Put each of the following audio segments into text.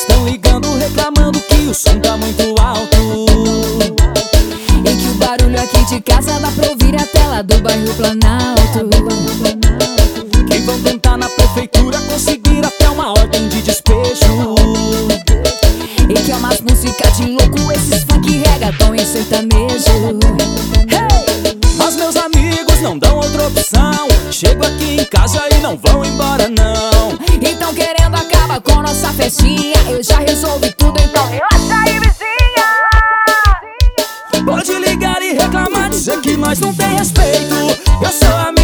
Estão ligando reclamando que o som tá muito alto. E que o barulho aqui de casa dá pra ouvir a tela do bairro Planalto. Que vão tentar na prefeitura conseguir até uma ordem de despejo. E que é umas músicas de louco esses funk reggaeton e sertanejo! Mas meus amigos não dão outra opção. Chego aqui em casa e não vão embora não festinha Eu já resolvi tudo, então. Relaxa aí vizinha. Pode ligar e reclamar, dizer que nós não tem respeito. Eu sou amigo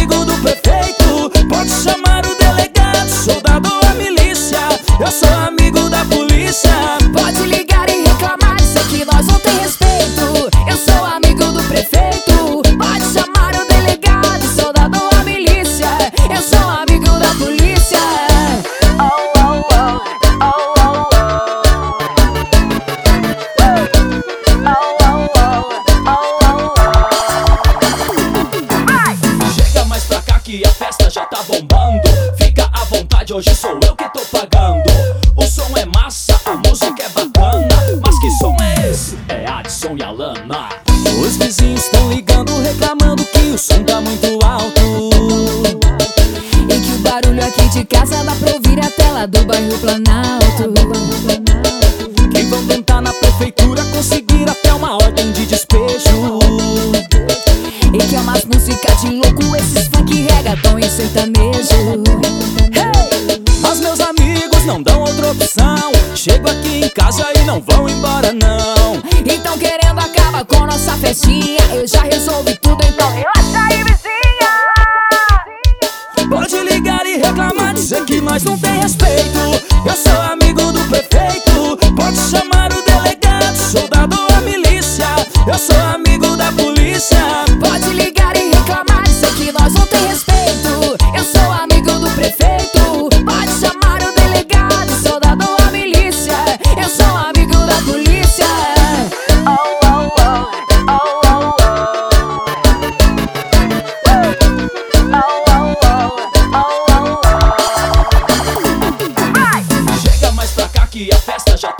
já tá bombando. Fica à vontade, hoje sou eu que tô pagando. O som é massa, a música é bacana. Mas que som é esse? É Adson e Alana. Os vizinhos estão ligando, reclamando que o som tá muito alto. E que o barulho aqui de casa dá pra ouvir a tela do bairro Planalto não dão outra opção. Chego aqui em casa e não vão embora não. Então querendo acabar com nossa festinha. Eu já resolvi tudo, então relaxa aí vizinha. Pode ligar e reclamar, dizer que nós não tem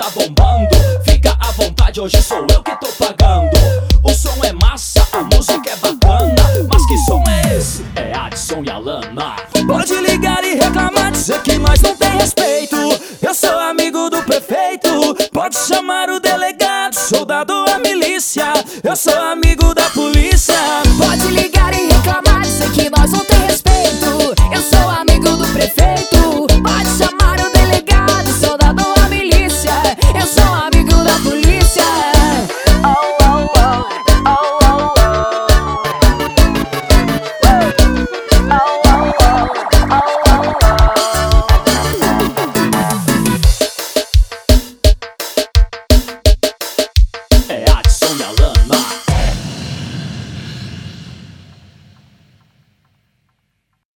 tá bombando. Fica à vontade, hoje sou eu que tô pagando. O som é massa, a música é bacana. Mas que som é esse? É Adson e Alana. Pode ligar e reclamar, dizer que nós não tem respeito. Eu sou amigo do prefeito Pode chamar o delegado, soldado ou a milícia Eu sou amigo